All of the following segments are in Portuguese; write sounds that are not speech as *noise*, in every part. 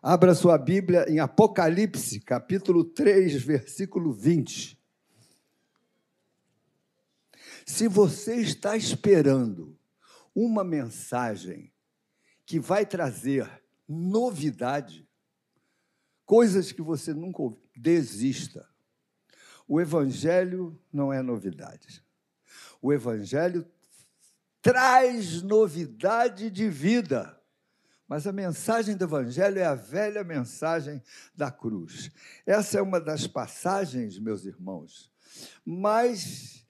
Abra sua Bíblia em Apocalipse, capítulo 3, versículo 20. Se você está esperando uma mensagem que vai trazer novidade, coisas que você nunca ouviu, desista. O Evangelho não é novidade. O Evangelho traz novidade de vida. Mas a mensagem do Evangelho é a velha mensagem da cruz. Essa é uma das passagens, meus irmãos, mais,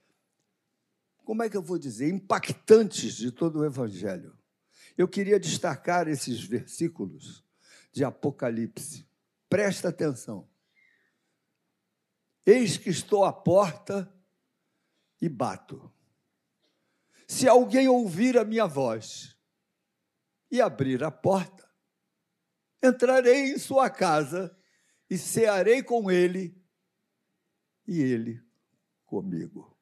como é que eu vou dizer, impactantes de todo o Evangelho. Eu queria destacar esses versículos de Apocalipse. Presta atenção. Eis que estou à porta e bato. Se alguém ouvir a minha voz e abrir a porta, entrarei em sua casa e cearei com ele e ele comigo.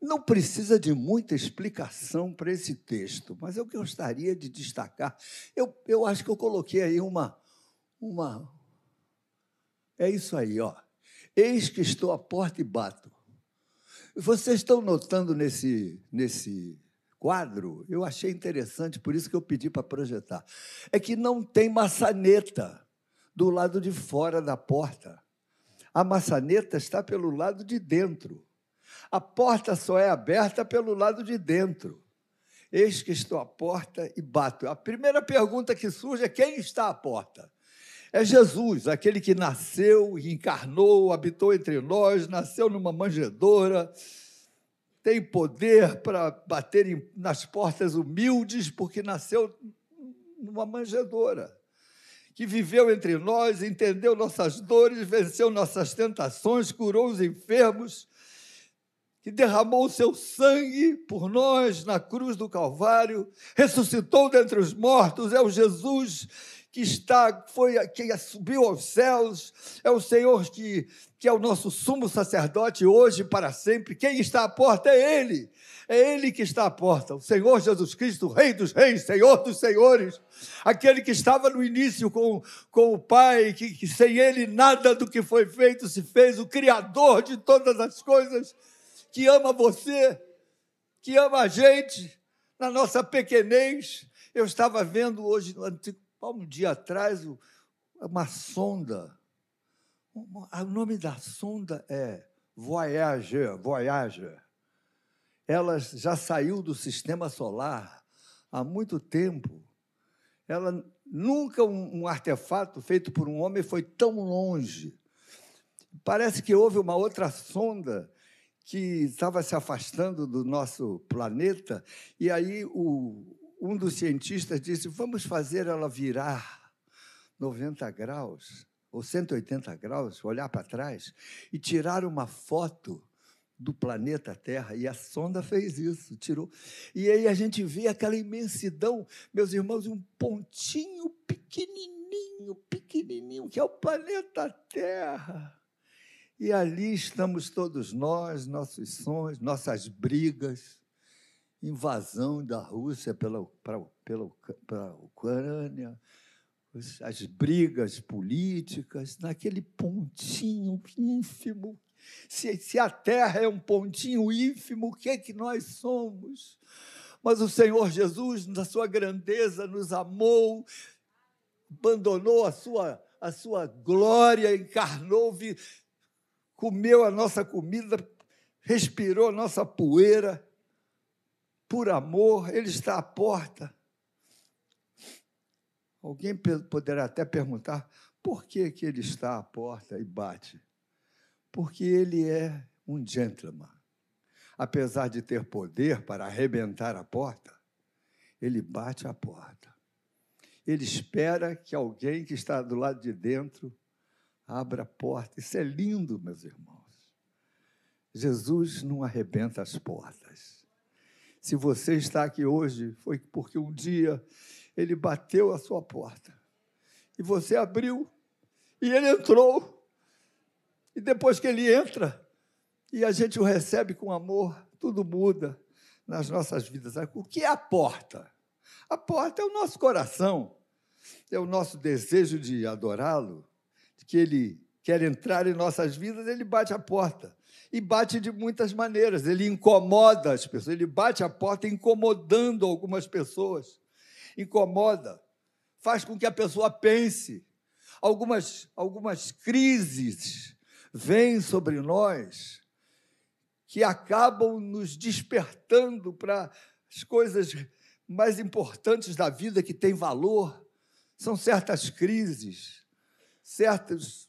Não precisa de muita explicação para esse texto, mas eu gostaria de destacar. Eu, eu acho que eu coloquei aí uma, uma. É isso aí, ó. Eis que estou à porta e bato. Vocês estão notando nesse, nesse quadro, eu achei interessante, por isso que eu pedi para projetar, é que não tem maçaneta do lado de fora da porta. A maçaneta está pelo lado de dentro. A porta só é aberta pelo lado de dentro. Eis que estou à porta e bato. A primeira pergunta que surge é: quem está à porta? É Jesus, aquele que nasceu, encarnou, habitou entre nós, nasceu numa manjedoura, tem poder para bater nas portas humildes, porque nasceu numa manjedoura. Que viveu entre nós, entendeu nossas dores, venceu nossas tentações, curou os enfermos, que derramou o seu sangue por nós na cruz do Calvário, ressuscitou dentre os mortos, é o Jesus que está, foi, que subiu aos céus, é o Senhor que, que é o nosso sumo sacerdote hoje para sempre. Quem está à porta é Ele. É Ele que está à porta, o Senhor Jesus Cristo, Rei dos Reis, Senhor dos Senhores, aquele que estava no início com, com o Pai, que, que sem Ele nada do que foi feito se fez, o Criador de todas as coisas, que ama você, que ama a gente, na nossa pequenez. Eu estava vendo hoje no Antigo um dia atrás, uma sonda. O nome da sonda é Voyager. Voyager. Ela já saiu do sistema solar há muito tempo. Ela nunca um, um artefato feito por um homem foi tão longe. Parece que houve uma outra sonda que estava se afastando do nosso planeta, e aí o, um dos cientistas disse: vamos fazer ela virar 90 graus ou 180 graus, olhar para trás e tirar uma foto do planeta Terra. E a sonda fez isso, tirou. E aí a gente vê aquela imensidão, meus irmãos, um pontinho pequenininho, pequenininho, que é o planeta Terra. E ali estamos todos nós, nossos sonhos, nossas brigas, invasão da Rússia pela, pra, pela, pela Ucrânia, as brigas políticas, naquele pontinho ínfimo. Se, se a terra é um pontinho ínfimo, o que é que nós somos? Mas o Senhor Jesus, na sua grandeza, nos amou, abandonou a sua, a sua glória, encarnou, comeu a nossa comida, respirou a nossa poeira por amor, Ele está à porta. Alguém poderá até perguntar por que, que Ele está à porta e bate. Porque Ele é um gentleman. Apesar de ter poder para arrebentar a porta, Ele bate a porta. Ele espera que alguém que está do lado de dentro abra a porta. Isso é lindo, meus irmãos. Jesus não arrebenta as portas. Se você está aqui hoje, foi porque um dia ele bateu a sua porta e você abriu e ele entrou. E depois que ele entra e a gente o recebe com amor, tudo muda nas nossas vidas. O que é a porta? A porta é o nosso coração. é o nosso desejo de adorá-lo, de que ele quer entrar em nossas vidas, ele bate a porta. E bate de muitas maneiras. Ele incomoda as pessoas, ele bate a porta incomodando algumas pessoas. Incomoda, faz com que a pessoa pense. Algumas, algumas crises vêm sobre nós que acabam nos despertando para as coisas mais importantes da vida que têm valor. São certas crises, certos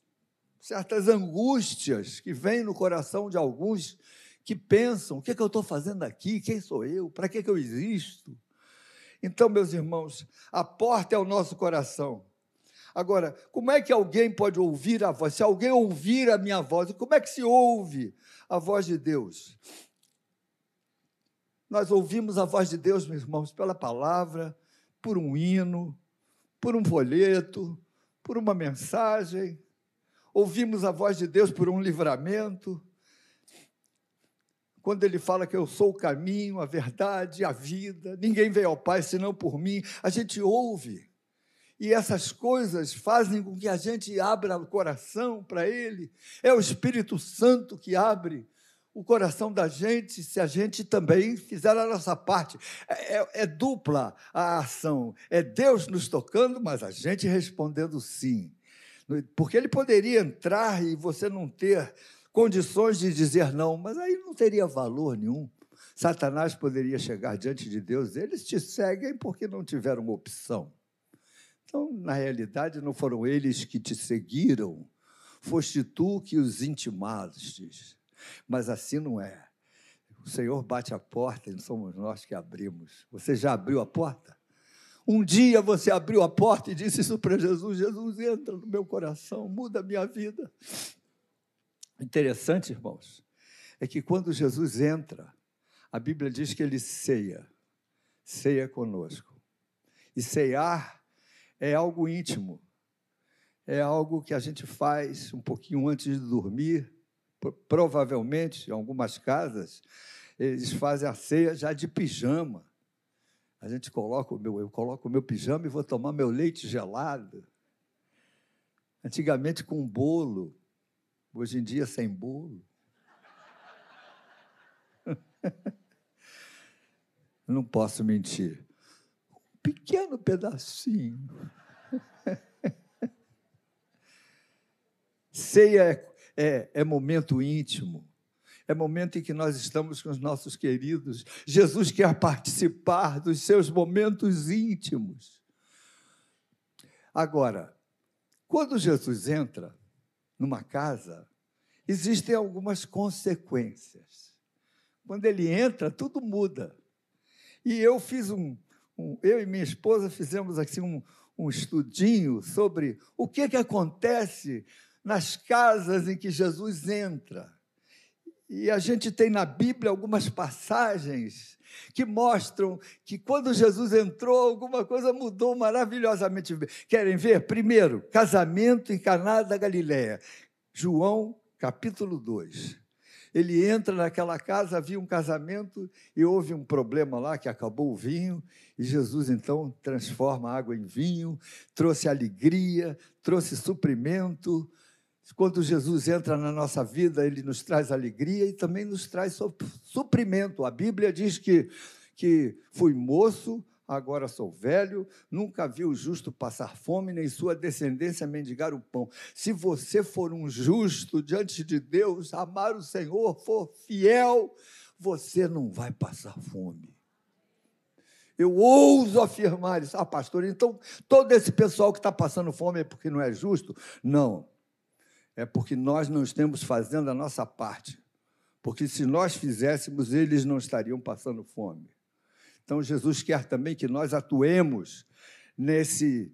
certas angústias que vêm no coração de alguns que pensam: o que, é que eu estou fazendo aqui? Quem sou eu? Para que, é que eu existo? Então, meus irmãos, a porta é o nosso coração. Agora, como é que alguém pode ouvir a voz? Se alguém ouvir a minha voz, como é que se ouve a voz de Deus? Nós ouvimos a voz de Deus, meus irmãos, pela palavra, por um hino, por um folheto, por uma mensagem, ouvimos a voz de Deus por um livramento. Quando ele fala que eu sou o caminho, a verdade, a vida, ninguém veio ao Pai senão por mim, a gente ouve. E essas coisas fazem com que a gente abra o coração para Ele. É o Espírito Santo que abre o coração da gente se a gente também fizer a nossa parte. É, é, é, dupla a ação. É Deus nos tocando, mas a gente respondendo sim. Porque ele poderia entrar e você não ter condições de dizer não, mas aí não teria valor nenhum. Satanás poderia chegar diante de Deus, eles te seguem porque não tiveram opção. Então, na realidade, não foram eles que te seguiram, foste tu que os intimaste. Mas assim não é. O Senhor bate a porta e não somos nós que abrimos. Você já abriu a porta? Um dia você abriu a porta e disse isso para Jesus: Jesus, entra no meu coração, muda a minha vida. Interessante, irmãos, é que quando Jesus entra, a Bíblia diz que ele ceia, ceia conosco. E ceiar é algo íntimo, é algo que a gente faz um pouquinho antes de dormir. Provavelmente, em algumas casas, eles fazem a ceia já de pijama. A gente coloca o meu, eu coloco o meu pijama e vou tomar meu leite gelado. Antigamente com bolo, hoje em dia sem bolo. *laughs* Não posso mentir. Um pequeno pedacinho. *laughs* Ceia é, é, é momento íntimo é momento em que nós estamos com os nossos queridos. Jesus quer participar dos seus momentos íntimos. Agora, quando Jesus entra numa casa, existem algumas consequências. Quando ele entra, tudo muda. E eu fiz um, um eu e minha esposa fizemos assim um, um estudinho sobre o que, que acontece nas casas em que Jesus entra. E a gente tem na Bíblia algumas passagens que mostram que quando Jesus entrou, alguma coisa mudou maravilhosamente. Querem ver? Primeiro, casamento em Caná da Galiléia. João, capítulo 2. Ele entra naquela casa, havia um casamento e houve um problema lá que acabou o vinho, e Jesus então transforma a água em vinho, trouxe alegria, trouxe suprimento, quando Jesus entra na nossa vida, ele nos traz alegria e também nos traz suprimento. A Bíblia diz que, que fui moço, agora sou velho, nunca vi o justo passar fome, nem sua descendência mendigar o pão. Se você for um justo diante de Deus, amar o Senhor, for fiel, você não vai passar fome. Eu ouso afirmar isso. Ah, pastor, então todo esse pessoal que está passando fome é porque não é justo? Não é porque nós não estamos fazendo a nossa parte. Porque se nós fizéssemos, eles não estariam passando fome. Então, Jesus quer também que nós atuemos nesse,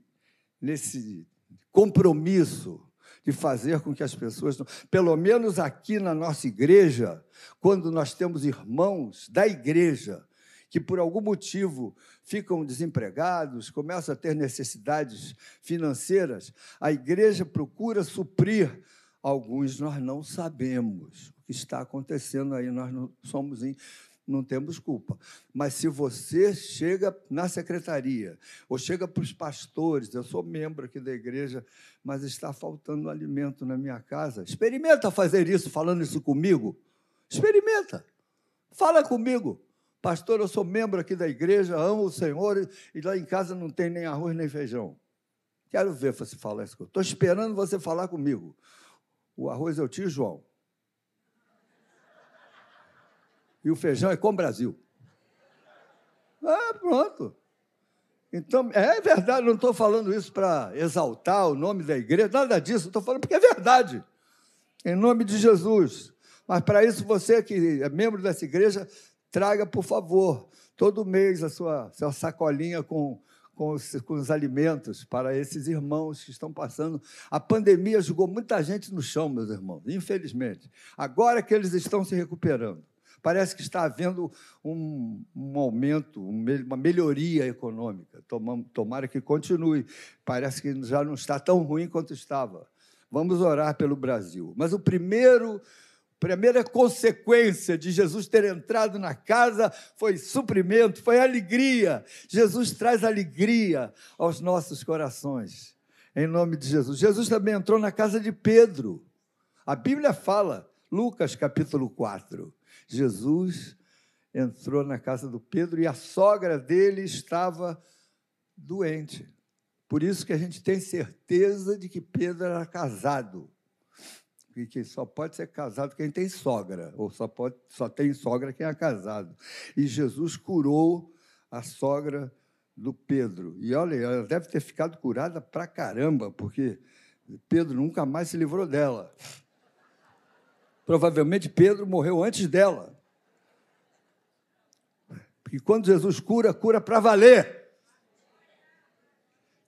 nesse compromisso de fazer com que as pessoas, pelo menos aqui na nossa igreja, quando nós temos irmãos da igreja que por algum motivo ficam desempregados, começam a ter necessidades financeiras, a igreja procura suprir. Alguns nós não sabemos o que está acontecendo aí, nós não somos não temos culpa. Mas se você chega na secretaria, ou chega para os pastores, eu sou membro aqui da igreja, mas está faltando alimento na minha casa, experimenta fazer isso, falando isso comigo. Experimenta. Fala comigo. Pastor, eu sou membro aqui da igreja, amo o Senhor, e lá em casa não tem nem arroz nem feijão. Quero ver você falar isso. Estou esperando você falar comigo. O arroz é o tio João. E o feijão é com o Brasil. Ah, pronto. Então, é verdade, não estou falando isso para exaltar o nome da igreja, nada disso, estou falando porque é verdade. Em nome de Jesus. Mas para isso, você que é membro dessa igreja, traga, por favor, todo mês a sua, sua sacolinha com, com os, com os alimentos para esses irmãos que estão passando. A pandemia jogou muita gente no chão, meus irmãos, infelizmente. Agora que eles estão se recuperando. Parece que está havendo um, um aumento, uma melhoria econômica. Tomara que continue. Parece que já não está tão ruim quanto estava. Vamos orar pelo Brasil. Mas o primeiro primeira consequência de Jesus ter entrado na casa foi suprimento, foi alegria. Jesus traz alegria aos nossos corações, em nome de Jesus. Jesus também entrou na casa de Pedro. A Bíblia fala, Lucas capítulo 4, Jesus entrou na casa do Pedro e a sogra dele estava doente. Por isso que a gente tem certeza de que Pedro era casado. Porque só pode ser casado quem tem sogra, ou só, pode, só tem sogra quem é casado. E Jesus curou a sogra do Pedro. E olha, ela deve ter ficado curada pra caramba, porque Pedro nunca mais se livrou dela. Provavelmente Pedro morreu antes dela. Porque quando Jesus cura, cura para valer.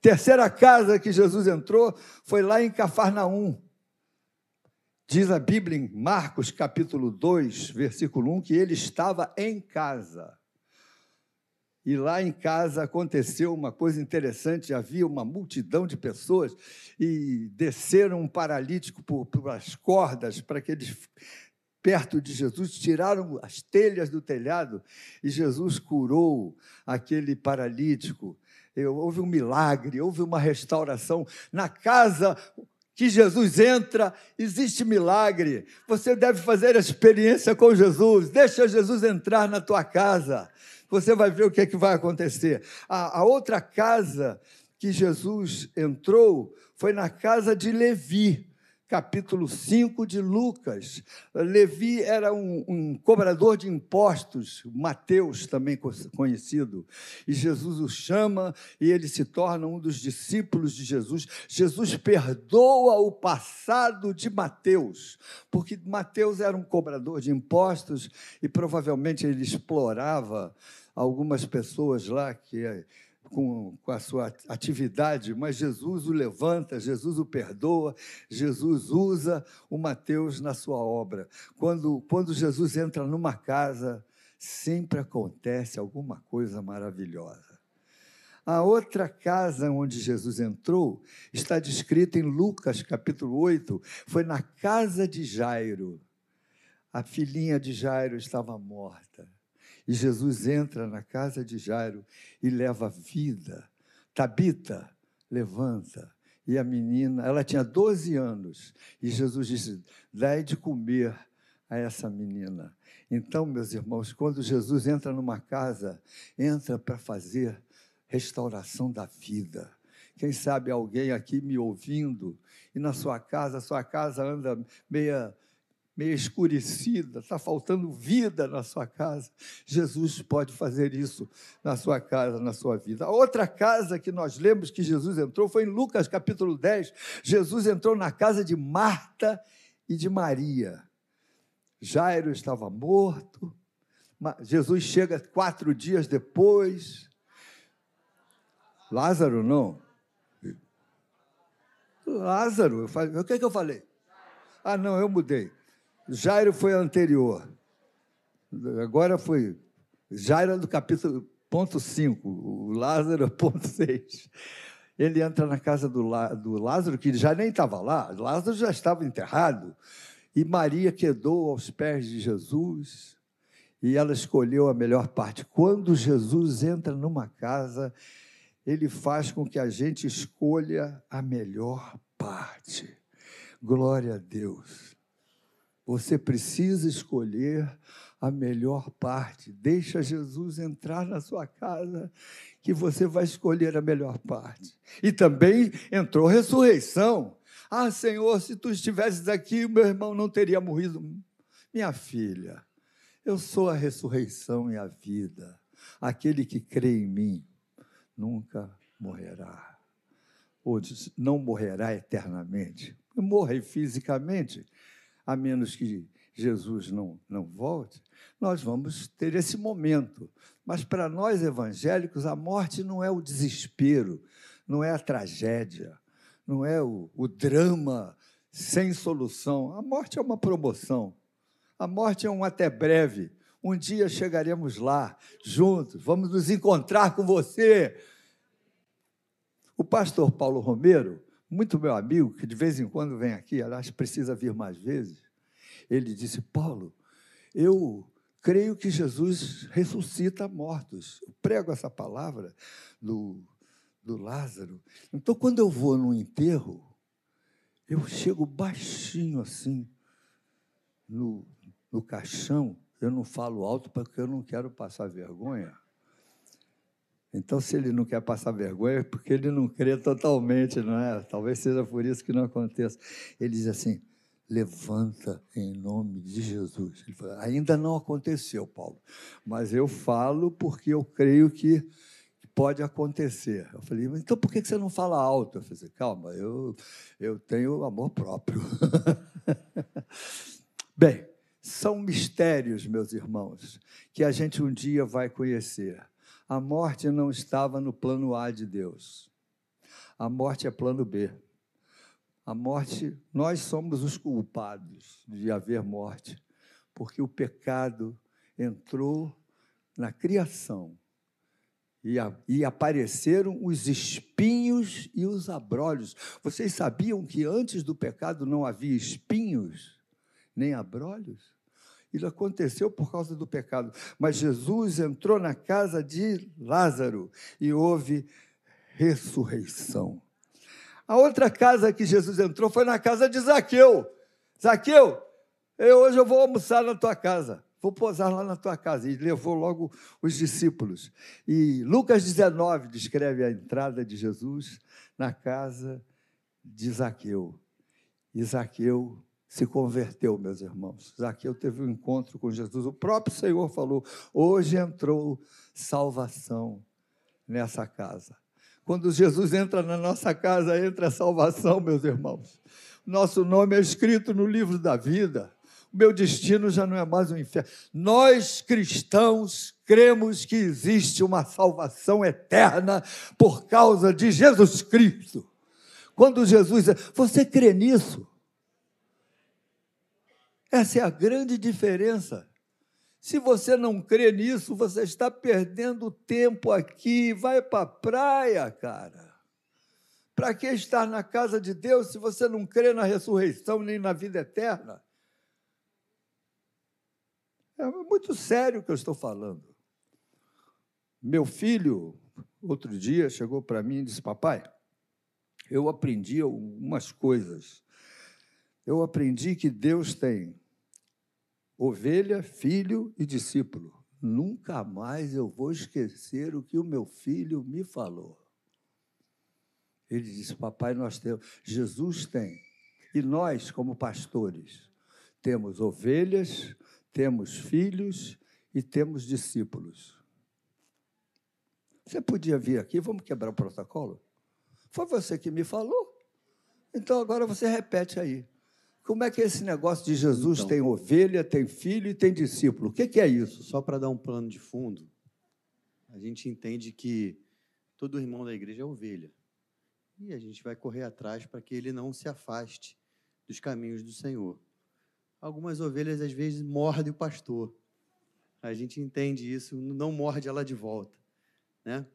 Terceira casa que Jesus entrou foi lá em Cafarnaum. Diz a Bíblia em Marcos capítulo 2, versículo 1, que ele estava em casa. E lá em casa aconteceu uma coisa interessante: havia uma multidão de pessoas e desceram um paralítico por, por as cordas para que eles, perto de Jesus, tiraram as telhas do telhado e Jesus curou aquele paralítico. Houve um milagre, houve uma restauração. Na casa que Jesus entra, existe milagre. Você deve fazer a experiência com Jesus. Deixa Jesus entrar na tua casa você vai ver o que é que vai acontecer. A, a outra casa que Jesus entrou foi na casa de Levi capítulo 5 de Lucas. Levi era um, um, cobrador de impostos, Mateus também conhecido, e Jesus o chama e ele se torna um dos discípulos de Jesus. Jesus perdoa o passado de Mateus, porque Mateus era um cobrador de impostos e provavelmente ele explorava algumas pessoas lá que com, com, a sua atividade, mas Jesus o levanta, Jesus o perdoa, Jesus usa o Mateus na sua obra. Quando, quando Jesus entra numa casa, sempre acontece alguma coisa maravilhosa. A outra casa onde Jesus entrou está descrita em Lucas capítulo 8, foi na casa de Jairo. A filhinha de Jairo estava morta. E Jesus entra na casa de Jairo e leva vida. Tabita, levanta. E a menina, ela tinha 12 anos. E Jesus disse: dai de comer a essa menina. Então, meus irmãos, quando Jesus entra numa casa, entra para fazer restauração da vida. Quem sabe alguém aqui me ouvindo e na sua casa, sua casa anda meia meio escurecida, está faltando vida na sua casa. Jesus pode fazer isso na sua casa, na sua vida. A outra casa que nós lemos que Jesus entrou foi em Lucas capítulo 10. Jesus entrou na casa de Marta e de Maria. Jairo estava morto. Jesus chega quatro dias depois. Lázaro não. Lázaro, o que, é que eu falei? Ah, não, eu mudei. Jairo foi anterior. Agora foi. Jairo é do capítulo ponto 5, o Lázaro ponto 6. Ele entra na casa do, do Lázaro, que já nem estava lá, Lázaro já estava enterrado, e Maria quedou aos pés de Jesus. E ela escolheu a melhor parte. Quando Jesus entra numa casa, ele faz com que a gente escolha a melhor parte. Glória a Deus. Você precisa escolher a melhor parte. Deixa Jesus entrar na sua casa, que você vai escolher a melhor parte. E também entrou ressurreição. Ah, Senhor, se tu estivesses aqui, meu irmão não teria morrido. Minha filha, eu sou a ressurreição e a vida. Aquele que crê em mim nunca morrerá. Ou não morrerá eternamente. Morre fisicamente, a menos que Jesus não, não volte, nós vamos ter esse momento. Mas para nós evangélicos, a morte não é o desespero, não é a tragédia, não é o, o drama sem solução. A morte é uma promoção. A morte é um até breve. Um dia chegaremos lá, juntos, vamos nos encontrar com você. O pastor Paulo Romero, muito meu amigo, que de vez em quando vem aqui, aliás, precisa vir mais vezes, ele disse: Paulo, eu creio que Jesus ressuscita mortos. Eu prego essa palavra do, do Lázaro. Então, quando eu vou num enterro, eu chego baixinho assim, no, no caixão, eu não falo alto porque eu não quero passar vergonha. Então, se ele não quer passar vergonha, é porque ele não crê totalmente, não é? Talvez seja por isso que não aconteça. Ele diz assim: levanta em nome de Jesus. Ele falou, ainda não aconteceu, Paulo, mas eu falo porque eu creio que pode acontecer. Eu falei, então por que você não fala alto? Eu falei, calma, eu, eu tenho amor próprio. *laughs* Bem, são mistérios, meus irmãos, que a gente um dia vai conhecer. A morte não estava no plano A de Deus. A morte é plano B. A morte, nós somos os culpados de haver morte, porque o pecado entrou na criação e, a, e apareceram os espinhos e os abrolhos. Vocês sabiam que antes do pecado não havia espinhos nem abrolhos? Isso aconteceu por causa do pecado. Mas Jesus entrou na casa de Lázaro e houve ressurreição. A outra casa que Jesus entrou foi na casa de Zaqueu. Zaqueu, eu, hoje eu vou almoçar na tua casa. Vou posar lá na tua casa. E levou logo os discípulos. E Lucas 19 descreve a entrada de Jesus na casa de Zaqueu. E Zaqueu se converteu, meus irmãos. Zaqueu teve um encontro com Jesus. O próprio Senhor falou: hoje entrou salvação nessa casa. Quando Jesus entra na nossa casa, entra a salvação, meus irmãos. Nosso nome é escrito no livro da vida. O meu destino já não é mais um inferno. Nós cristãos cremos que existe uma salvação eterna por causa de Jesus Cristo. Quando Jesus, você crê nisso? Essa é a grande diferença. Se você não crê nisso, você está perdendo tempo aqui. Vai para a praia, cara. Para que estar na casa de Deus se você não crê na ressurreição nem na vida eterna? É muito sério o que eu estou falando. Meu filho, outro dia, chegou para mim e disse: Papai, eu aprendi algumas coisas. Eu aprendi que Deus tem ovelha, filho e discípulo. Nunca mais eu vou esquecer o que o meu filho me falou. Ele disse: Papai, nós temos. Jesus tem. E nós, como pastores, temos ovelhas, temos filhos e temos discípulos. Você podia vir aqui, vamos quebrar o protocolo? Foi você que me falou. Então agora você repete aí. Como é que é esse negócio de Jesus então, tem ovelha, tem filho e tem discípulo? O que, que é isso? Só para dar um plano de fundo, a gente entende que todo irmão da igreja é ovelha. E a gente vai correr atrás para que ele não se afaste dos caminhos do Senhor. Algumas ovelhas, às vezes, mordem o pastor. A gente entende isso, não morde ela de volta. Né?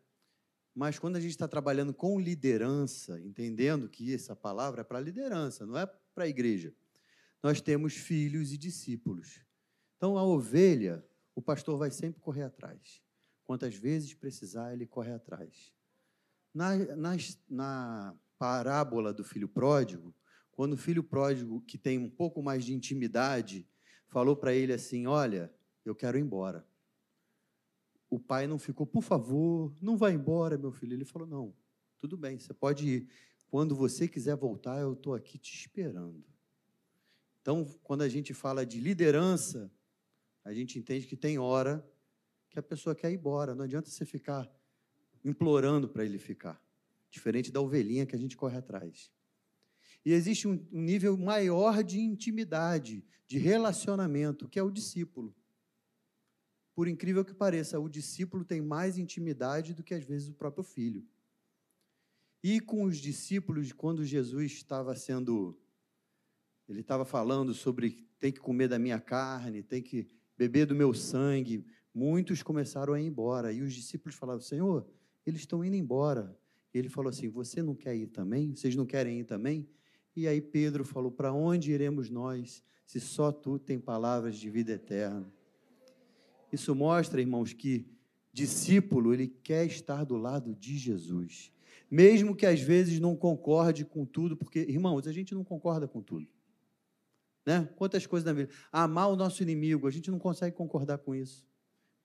Mas quando a gente está trabalhando com liderança, entendendo que essa palavra é para liderança, não é para a igreja. Nós temos filhos e discípulos. Então, a ovelha, o pastor vai sempre correr atrás. Quantas vezes precisar, ele corre atrás. Na, na, na parábola do filho pródigo, quando o filho pródigo, que tem um pouco mais de intimidade, falou para ele assim: Olha, eu quero ir embora. O pai não ficou, por favor, não vá embora, meu filho. Ele falou: Não, tudo bem, você pode ir. Quando você quiser voltar, eu estou aqui te esperando. Então, quando a gente fala de liderança, a gente entende que tem hora que a pessoa quer ir embora. Não adianta você ficar implorando para ele ficar. Diferente da ovelhinha que a gente corre atrás. E existe um, nível maior de intimidade, de relacionamento, que é o discípulo. Por incrível que pareça, o discípulo tem mais intimidade do que às vezes o próprio filho. E com os discípulos, quando Jesus estava sendo. Ele estava falando sobre tem que comer da minha carne, tem que beber do meu sangue. Muitos começaram a ir embora. E os discípulos falavam: Senhor, eles estão indo embora. E ele falou assim: Você não quer ir também? Vocês não querem ir também? E aí Pedro falou: Para onde iremos nós, se só tu tem palavras de vida eterna? Isso mostra, irmãos, que discípulo, ele quer estar do lado de Jesus. Mesmo que às vezes não concorde com tudo, porque, irmãos, a gente não concorda com tudo. Né? Quantas coisas na vida. Amar o nosso inimigo, a gente não consegue concordar com isso.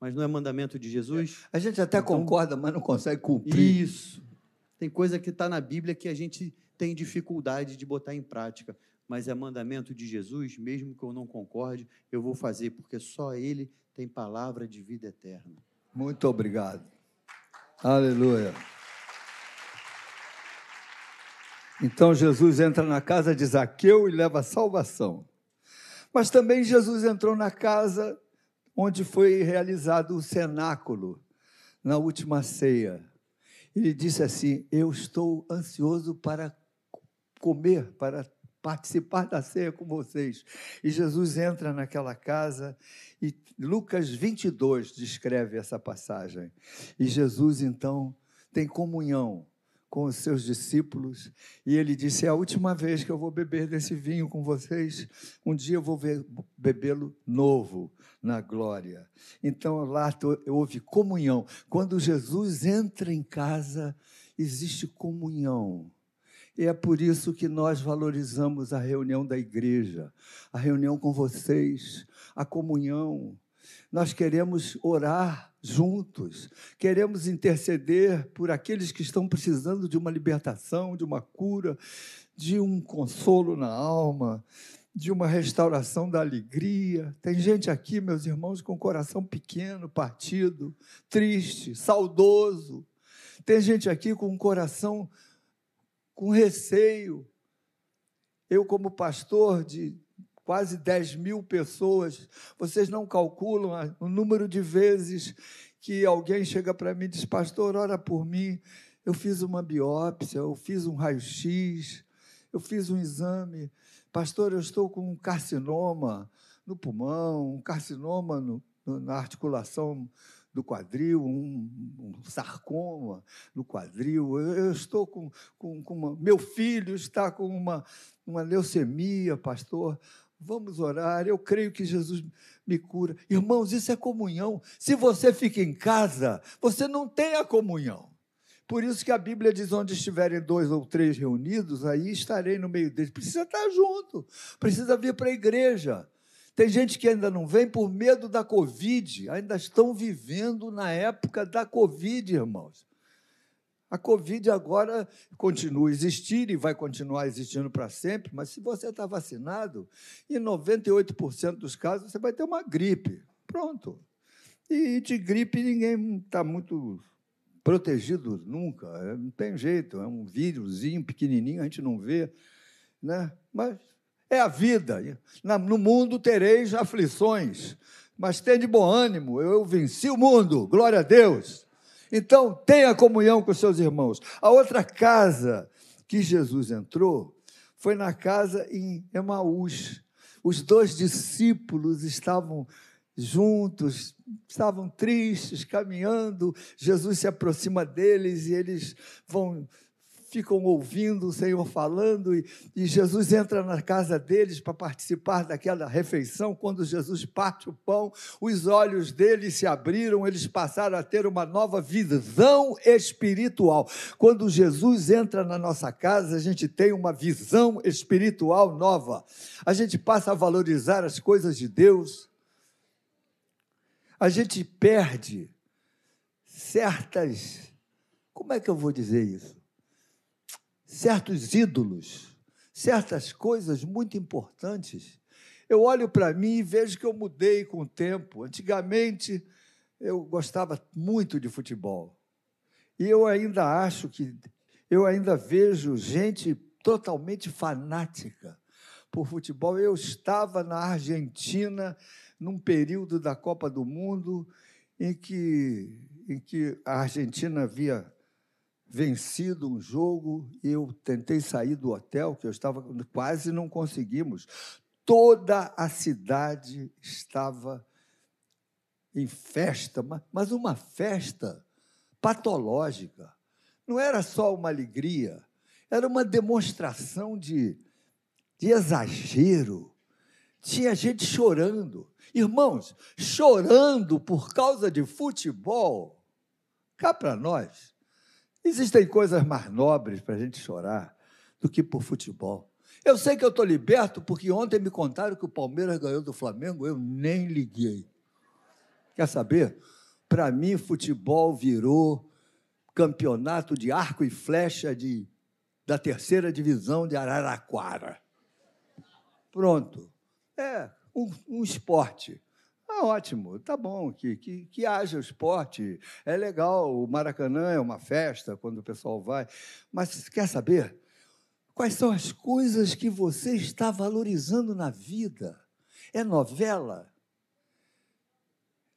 Mas não é mandamento de Jesus? A gente até então, concorda, mas não consegue cumprir. Isso. Tem coisa que está na Bíblia que a gente tem dificuldade de botar em prática. Mas é mandamento de Jesus, mesmo que eu não concorde, eu vou fazer, porque só Ele tem palavra de vida eterna. Muito obrigado. Aleluia. Então Jesus entra na casa de Zaqueu e leva salvação. Mas também Jesus entrou na casa onde foi realizado o cenáculo, na última ceia. Ele disse assim: Eu estou ansioso para comer, para participar da ceia com vocês. E Jesus entra naquela casa e Lucas 22 descreve essa passagem. E Jesus então tem comunhão com os seus discípulos e ele disse: É a última vez que eu vou beber desse vinho com vocês. Um dia eu vou bebê-lo novo na glória. Então lá houve comunhão. Quando Jesus entra em casa, existe comunhão. E é por isso que nós valorizamos a reunião da igreja, a reunião com vocês, a comunhão. Nós queremos orar juntos, queremos interceder por aqueles que estão precisando de uma libertação, de uma cura, de um consolo na alma, de uma restauração da alegria. Tem gente aqui, meus irmãos, com o coração pequeno, partido, triste, saudoso. Tem gente aqui com o coração com receio. Eu, como pastor de quase 10 mil pessoas, vocês não calculam o número de vezes que alguém chega para mim e diz: Pastor, ora por mim. Eu fiz uma biópsia, eu fiz um raio-x, eu fiz um exame. Pastor, eu estou com um carcinoma no pulmão, um carcinoma no, no, na articulação do quadril, um, um sarcoma no quadril. Eu, eu estou com, com, com uma. Meu filho está com uma, uma leucemia, pastor. Vamos orar. Eu creio que Jesus me cura. Irmãos, isso é comunhão. Se você fica em casa, você não tem a comunhão. Por isso que a Bíblia diz: onde estiverem dois ou três reunidos, aí estarei no meio deles. Precisa estar junto, precisa vir para a igreja. Tem gente que ainda não vem por medo da Covid, ainda estão vivendo na época da Covid, irmãos. A Covid agora continua a existir e vai continuar existindo para sempre, mas se você está vacinado, em 98% dos casos você vai ter uma gripe. Pronto. E de gripe ninguém está muito protegido nunca. É, não tem jeito, é um vírusinho pequenininho, a gente não vê. Né? Mas é a vida. No mundo tereis aflições, mas de bom ânimo, eu venci o mundo, glória a Deus. Então, tenha comunhão com seus irmãos. A outra casa que Jesus entrou foi na casa em Emaús. Os dois discípulos estavam juntos, estavam tristes, caminhando. Jesus se aproxima deles e eles vão ficam ouvindo o Senhor falando, e, e Jesus entra na casa deles para participar daquela refeição. Quando Jesus parte o pão, os olhos deles se abriram, eles passaram a ter uma nova visão espiritual. Quando Jesus entra na nossa casa, a gente tem uma visão espiritual nova. A gente passa a valorizar as coisas de Deus. A gente perde certas. Como é que eu vou dizer isso? Certos ídolos, certas coisas muito importantes. Eu olho para mim e vejo que eu mudei com o tempo. Antigamente, eu gostava muito de futebol. E eu ainda acho que. Eu ainda vejo gente totalmente fanática por futebol. Eu estava na Argentina num período da Copa do Mundo em que em que a Argentina havia vencido um jogo eu tentei sair do hotel, que eu estava quase não conseguimos. Toda a cidade estava em festa, mas uma festa patológica. Não era só uma alegria, era uma demonstração de, de exagero. Tinha gente chorando. Irmãos, chorando por causa de futebol, cá para nós, existem coisas mais nobres para a gente chorar do que por futebol. Eu sei que eu estou liberto porque ontem me contaram que o Palmeiras ganhou do Flamengo, eu nem liguei. Quer saber? Para mim, futebol virou campeonato de arco e flecha de, da terceira divisão de Araraquara. Pronto. É, um, um esporte. Ah, ótimo, tá bom, que, que, que haja o esporte, é legal, o Maracanã é uma festa quando o pessoal vai, mas quer saber? Quais são as coisas que você está valorizando na vida? É novela?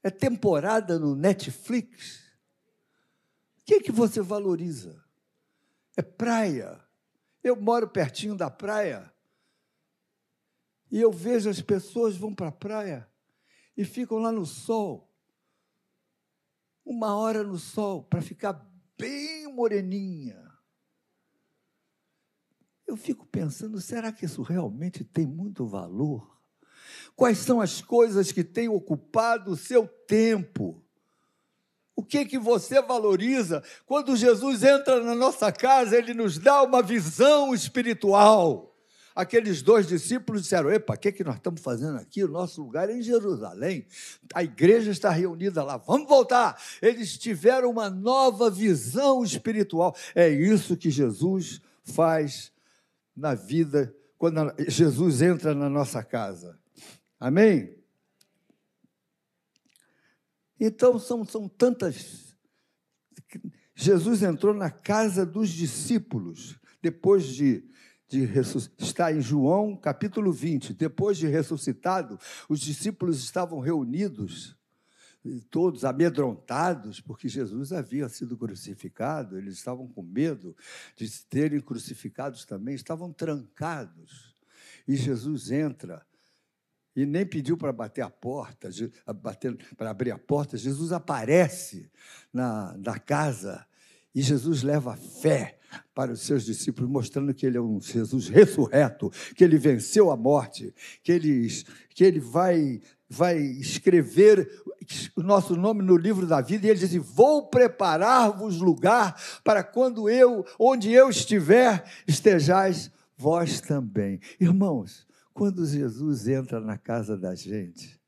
É temporada no Netflix? O que, é que você valoriza? É praia? Eu moro pertinho da praia. E eu vejo as pessoas vão para a praia e ficam lá no sol, uma hora no sol, para ficar bem moreninha. Eu fico pensando, será que isso realmente tem muito valor? Quais são as coisas que têm ocupado o seu tempo? O que que você valoriza? Quando Jesus entra na nossa casa, ele nos dá uma visão espiritual aqueles dois discípulos disseram: Epa, o que, que nós estamos fazendo aqui? O nosso lugar é em Jerusalém, a igreja está reunida lá, vamos voltar. Eles tiveram uma nova visão espiritual. É isso que Jesus faz na vida, quando Jesus entra na nossa casa. Amém? Então, são, são tantas. Jesus entrou na casa dos discípulos, depois de de está em João capítulo 20. Depois de ressuscitado, os discípulos estavam reunidos, todos amedrontados, porque Jesus havia sido crucificado, eles estavam com medo de terem crucificados também, estavam trancados. E Jesus entra e nem pediu para bater a porta, para abrir a porta. Jesus aparece na, na casa e Jesus leva fé para os seus discípulos, mostrando que ele é um Jesus ressurreto, que ele venceu a morte, que ele, que ele vai, vai escrever o nosso nome no livro da vida, e ele diz: Vou preparar-vos lugar para quando eu, onde eu estiver, estejais vós também. Irmãos, quando Jesus entra na casa da gente,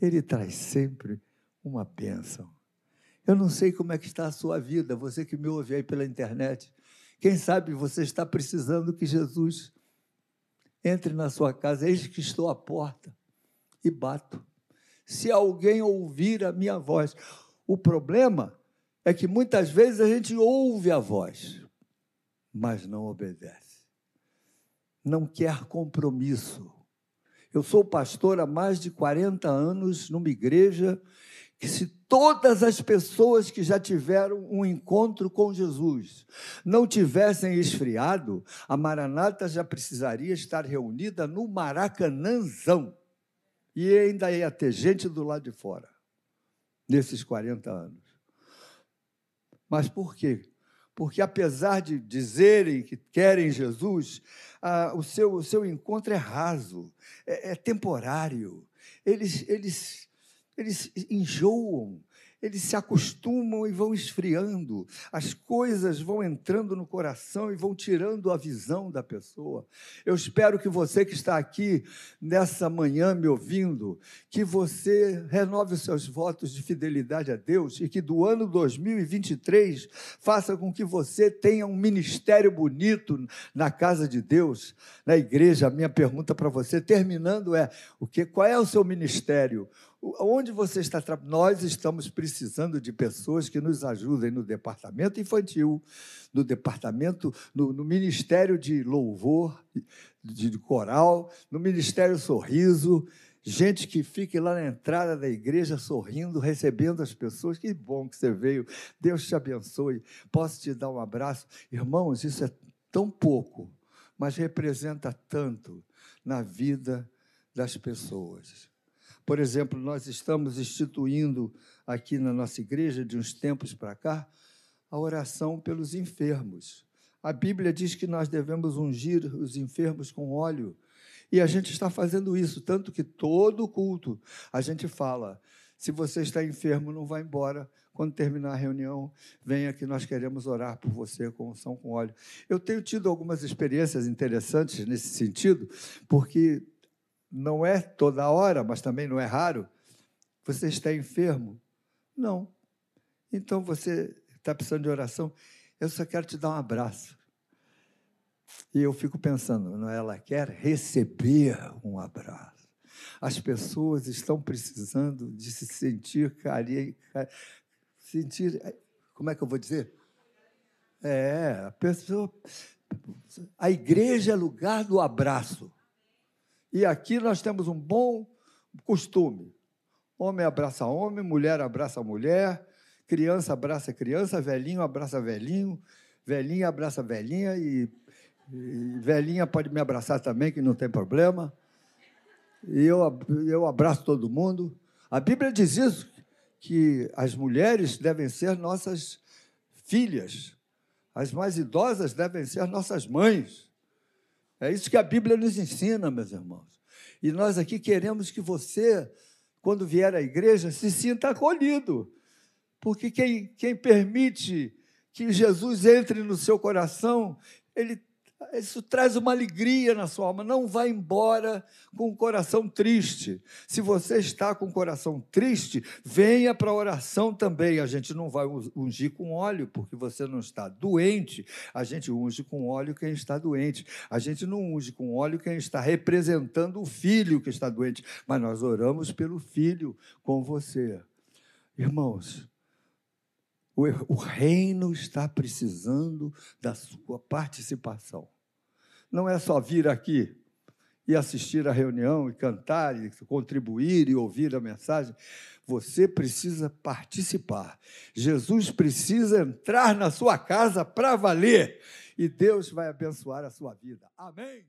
ele traz sempre uma bênção. Eu não sei como é que está a sua vida, você que me ouve aí pela internet. Quem sabe você está precisando que Jesus entre na sua casa. Eis que estou à porta e bato. Se alguém ouvir a minha voz. O problema é que muitas vezes a gente ouve a voz, mas não obedece. Não quer compromisso. Eu sou pastor há mais de 40 anos numa igreja que se todas as pessoas que já tiveram um encontro com Jesus não tivessem esfriado, a Maranata já precisaria estar reunida no Maracanãzão. E ainda ia ter gente do lado de fora, nesses 40 anos. Mas por quê? porque apesar de dizerem que querem Jesus, ah, o, seu, o seu encontro é raso, é, é temporário. Eles, eles, eles enjoam, eles se acostumam e vão esfriando, as coisas vão entrando no coração e vão tirando a visão da pessoa. Eu espero que você que está aqui nessa manhã me ouvindo, que você renove os seus votos de fidelidade a Deus e que do ano 2023 faça com que você tenha um ministério bonito na casa de Deus, na igreja. A minha pergunta para você, terminando, é: o que, qual é o seu ministério? Onde você está? Nós estamos precisando de pessoas que nos ajudem no departamento infantil, no departamento, no, no Ministério de Louvor, de, de coral, no Ministério Sorriso, gente que fique lá na entrada da igreja sorrindo, recebendo as pessoas. Que bom que você veio. Deus te abençoe. Posso te dar um abraço? Irmãos, isso é tão pouco, mas representa tanto na vida das pessoas. Por exemplo, nós estamos instituindo aqui na nossa igreja, de uns tempos para cá, a oração pelos enfermos. A Bíblia diz que nós devemos ungir os enfermos com óleo. E a gente está fazendo isso, tanto que todo culto a gente fala: se você está enfermo, não vá embora. Quando terminar a reunião, venha que nós queremos orar por você com unção com óleo. Eu tenho tido algumas experiências interessantes nesse sentido, porque não é toda hora, mas também não é raro, você está enfermo? Não. Então você está precisando de oração? Eu só quero te dar um abraço. E eu fico pensando, não, ela quer receber um abraço. As pessoas estão precisando de se sentir carinho, sentir, como é que eu vou dizer? É, a pessoa, a igreja é lugar do abraço. E aqui nós temos um bom costume. Homem abraça homem, mulher abraça mulher, criança abraça criança, velhinho abraça velhinho, velhinha abraça velhinha e, e velhinha pode me abraçar também, que não tem problema. E eu, eu abraço todo mundo. A Bíblia diz isso, que as mulheres devem ser nossas filhas, as mais idosas devem ser nossas mães. É isso que a Bíblia nos ensina, meus irmãos. E nós aqui queremos que você, quando vier à igreja, se sinta acolhido. Porque quem, quem permite que Jesus entre no seu coração, ele isso traz uma alegria na sua alma. Não vá embora com o coração triste. Se você está com o coração triste, venha para a oração também. A gente não vai ungir com óleo, porque você não está doente. A gente unge com óleo quem está doente. A gente não unge com óleo quem está representando o filho que está doente. Mas nós oramos pelo filho com você. Irmãos, o, reino está precisando da sua participação. Não é só vir aqui e assistir a reunião e cantar e contribuir e ouvir a mensagem. Você precisa participar. Jesus precisa entrar na sua casa para valer. E Deus vai abençoar a sua vida. Amém.